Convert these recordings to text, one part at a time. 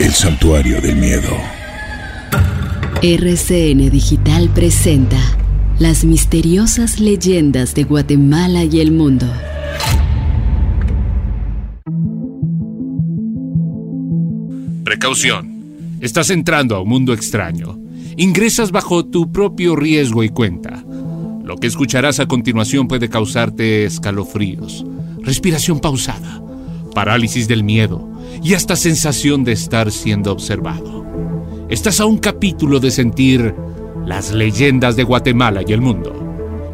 El santuario del miedo. RCN Digital presenta las misteriosas leyendas de Guatemala y el mundo. Precaución. Estás entrando a un mundo extraño. Ingresas bajo tu propio riesgo y cuenta. Lo que escucharás a continuación puede causarte escalofríos, respiración pausada, parálisis del miedo y hasta sensación de estar siendo observado. Estás a un capítulo de sentir las leyendas de Guatemala y el mundo.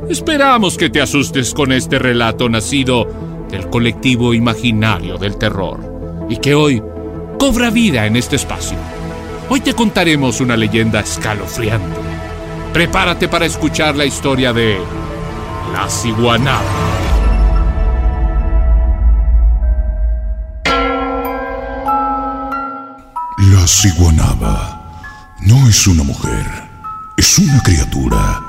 Esperamos que te asustes con este relato nacido del colectivo imaginario del terror y que hoy cobra vida en este espacio. Hoy te contaremos una leyenda escalofriante. Prepárate para escuchar la historia de la ciguanaba. La ciguanaba no es una mujer, es una criatura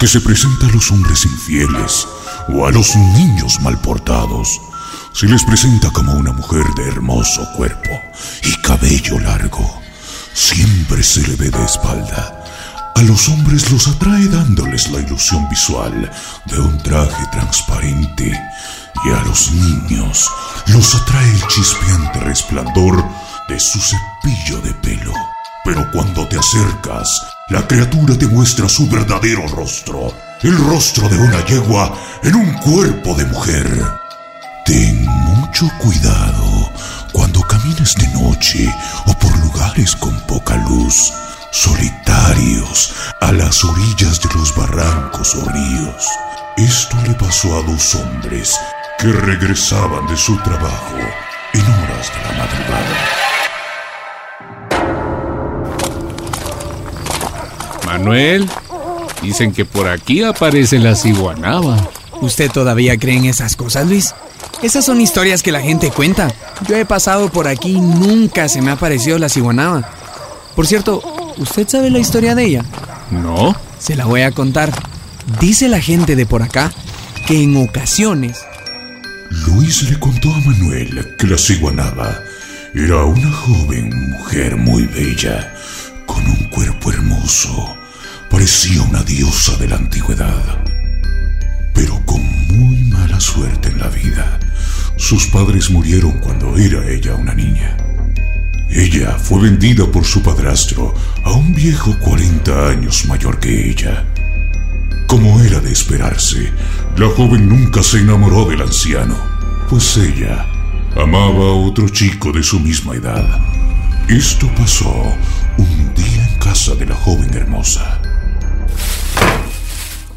que se presenta a los hombres infieles o a los niños mal portados. Se les presenta como una mujer de hermoso cuerpo y cabello largo. Siempre se le ve de espalda. A los hombres los atrae dándoles la ilusión visual de un traje transparente y a los niños los atrae el chispeante resplandor de su cepillo de pelo. Pero cuando te acercas, la criatura te muestra su verdadero rostro, el rostro de una yegua en un cuerpo de mujer. Ten mucho cuidado cuando camines de noche o por lugares con poca luz, solitarios, a las orillas de los barrancos o ríos. Esto le pasó a dos hombres que regresaban de su trabajo en horas de la madrugada. Manuel, dicen que por aquí aparece la ciguanaba. ¿Usted todavía cree en esas cosas, Luis? Esas son historias que la gente cuenta. Yo he pasado por aquí y nunca se me ha parecido la ciguanaba. Por cierto, ¿usted sabe la historia de ella? No. Se la voy a contar. Dice la gente de por acá que en ocasiones... Luis le contó a Manuel que la ciguanaba era una joven mujer muy bella, con un cuerpo hermoso Parecía una diosa de la antigüedad, pero con muy mala suerte en la vida. Sus padres murieron cuando era ella una niña. Ella fue vendida por su padrastro a un viejo 40 años mayor que ella. Como era de esperarse, la joven nunca se enamoró del anciano, pues ella amaba a otro chico de su misma edad. Esto pasó un día en casa de la joven hermosa.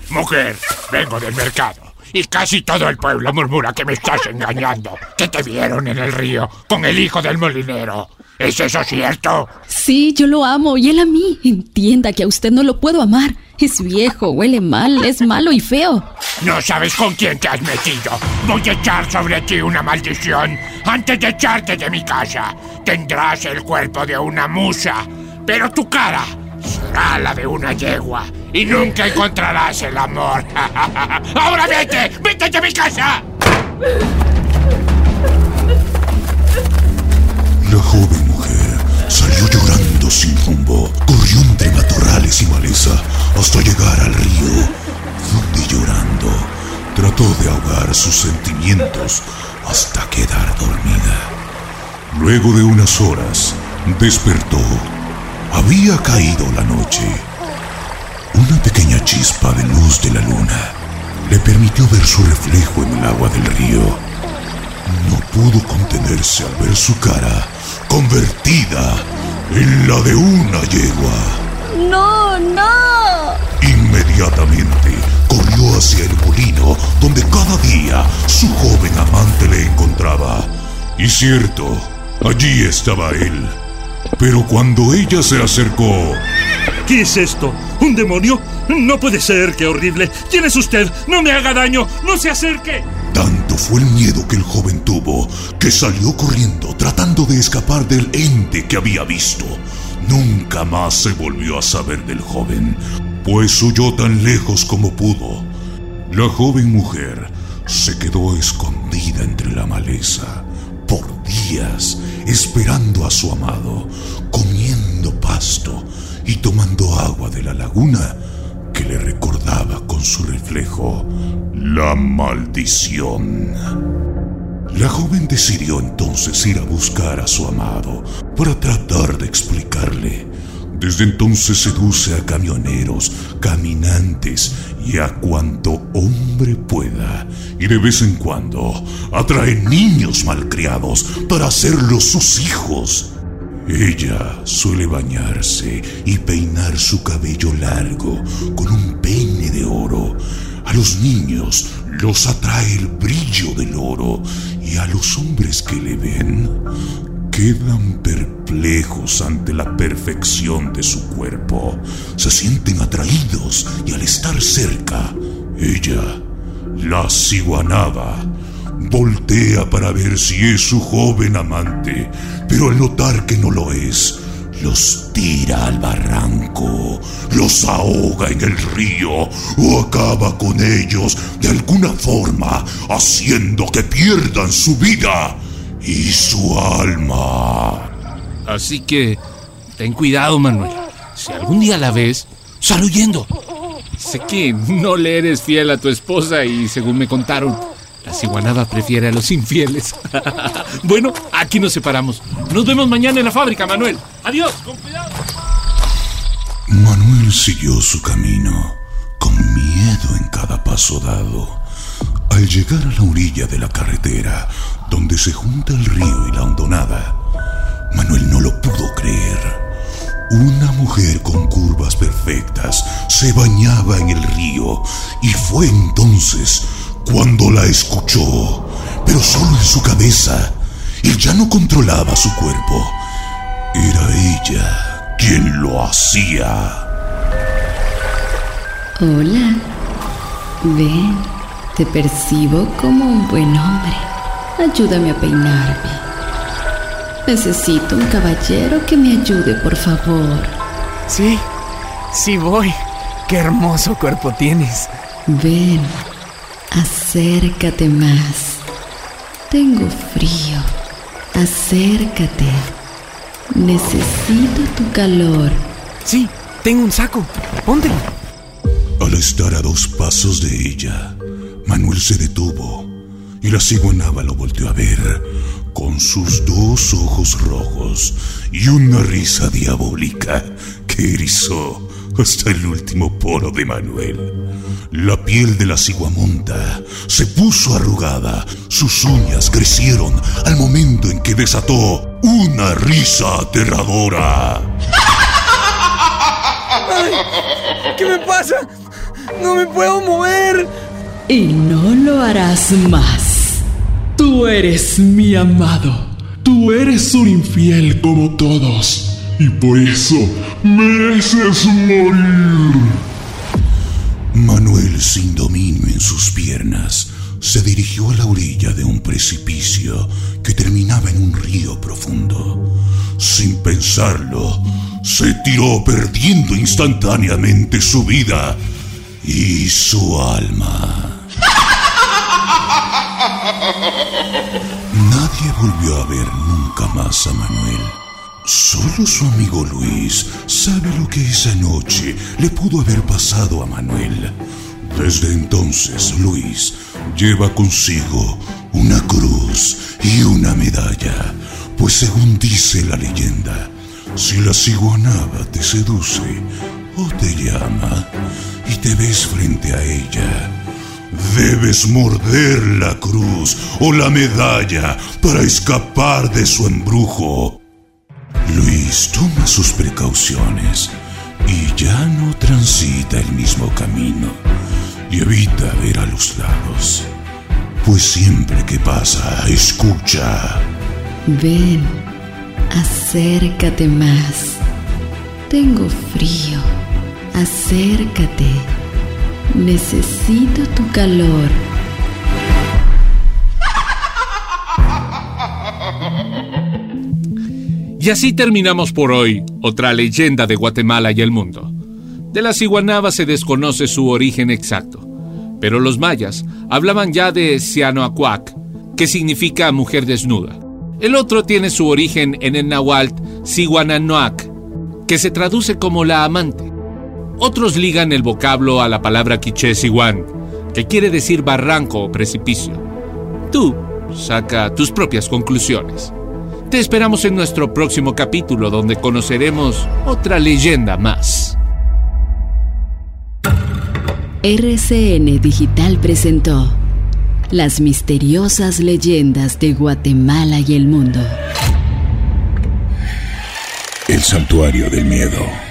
Mujer, vengo del mercado. Y casi todo el pueblo murmura que me estás engañando, que te vieron en el río con el hijo del molinero. ¿Es eso cierto? Sí, yo lo amo y él a mí. Entienda que a usted no lo puedo amar. Es viejo, huele mal, es malo y feo. No sabes con quién te has metido. Voy a echar sobre ti una maldición. Antes de echarte de mi casa, tendrás el cuerpo de una musa, pero tu cara será la de una yegua y nunca encontrarás el amor. ¡Ahora vete! ¡Vete de mi casa! La joven mujer salió llorando sin rumbo, corrió entre matorrales y maleza hasta llegar al río, donde llorando trató de ahogar sus sentimientos hasta quedar dormida. Luego de unas horas, despertó había caído la noche. Una pequeña chispa de luz de la luna le permitió ver su reflejo en el agua del río. No pudo contenerse al ver su cara convertida en la de una yegua. No, no. Inmediatamente corrió hacia el molino donde cada día su joven amante le encontraba. Y cierto, allí estaba él pero cuando ella se acercó... ¿Qué es esto? ¿Un demonio? No puede ser, qué horrible. ¿Quién es usted? No me haga daño, no se acerque. Tanto fue el miedo que el joven tuvo que salió corriendo tratando de escapar del ente que había visto. Nunca más se volvió a saber del joven, pues huyó tan lejos como pudo. La joven mujer se quedó escondida entre la maleza por días esperando a su amado, comiendo pasto y tomando agua de la laguna que le recordaba con su reflejo la maldición. La joven decidió entonces ir a buscar a su amado para tratar de explicarle. Desde entonces seduce a camioneros, caminantes y a cuanto hombre pueda. Y de vez en cuando atrae niños malcriados para hacerlos sus hijos. Ella suele bañarse y peinar su cabello largo con un peine de oro. A los niños los atrae el brillo del oro y a los hombres que le ven quedan perplejos ante la perfección de su cuerpo. Se sienten atraídos y al estar cerca, ella, la ciguanaba, voltea para ver si es su joven amante, pero al notar que no lo es, los tira al barranco, los ahoga en el río o acaba con ellos de alguna forma, haciendo que pierdan su vida y su alma. Así que ten cuidado, Manuel. Si algún día la ves, sal. Sé que no le eres fiel a tu esposa y según me contaron, la ciguanaba prefiere a los infieles. bueno, aquí nos separamos. Nos vemos mañana en la fábrica, Manuel. Adiós, con cuidado. Manuel siguió su camino, con miedo en cada paso dado. Al llegar a la orilla de la carretera, donde se junta el río y la hondonada, Manuel no lo pudo creer. Una mujer con curvas perfectas se bañaba en el río y fue entonces cuando la escuchó, pero solo en su cabeza. y ya no controlaba su cuerpo. Era ella quien lo hacía. Hola. Ven, te percibo como un buen hombre. Ayúdame a peinarme. Necesito un caballero que me ayude, por favor. Sí, sí voy. Qué hermoso cuerpo tienes. Ven, acércate más. Tengo frío. Acércate. Necesito tu calor. Sí, tengo un saco. Póntelo. Al estar a dos pasos de ella, Manuel se detuvo y la ciguanaba lo volteó a ver con sus dos ojos rojos y una risa diabólica que erizó hasta el último poro de Manuel. La piel de la ciguamonta se puso arrugada, sus uñas crecieron al momento en que desató una risa aterradora. ¿Qué me pasa? No me puedo mover. Y no lo harás más. Tú eres mi amado. Tú eres un infiel como todos. Y por eso mereces morir. Manuel, sin dominio en sus piernas, se dirigió a la orilla de un precipicio que terminaba en un río profundo. Sin pensarlo, se tiró perdiendo instantáneamente su vida y su alma. Nadie volvió a ver nunca más a Manuel. Solo su amigo Luis sabe lo que esa noche le pudo haber pasado a Manuel. Desde entonces Luis lleva consigo una cruz y una medalla, pues según dice la leyenda, si la ciguanaba te seduce o te llama y te ves frente a ella, debes morder la cruz o la medalla para escapar de su embrujo. Luis toma sus precauciones y ya no transita el mismo camino y evita ver a los lados, pues siempre que pasa escucha. Ven, acércate más. Tengo frío. Acércate. Necesito tu calor. Y así terminamos por hoy otra leyenda de Guatemala y el mundo. De la ciguanaba se desconoce su origen exacto, pero los mayas hablaban ya de Cianoacuac, que significa mujer desnuda. El otro tiene su origen en el náhuatl Siwananoak, que se traduce como la amante. Otros ligan el vocablo a la palabra quiché Siwan, que quiere decir barranco o precipicio. Tú saca tus propias conclusiones. Te esperamos en nuestro próximo capítulo donde conoceremos otra leyenda más. RCN Digital presentó Las misteriosas leyendas de Guatemala y el mundo. El santuario del miedo.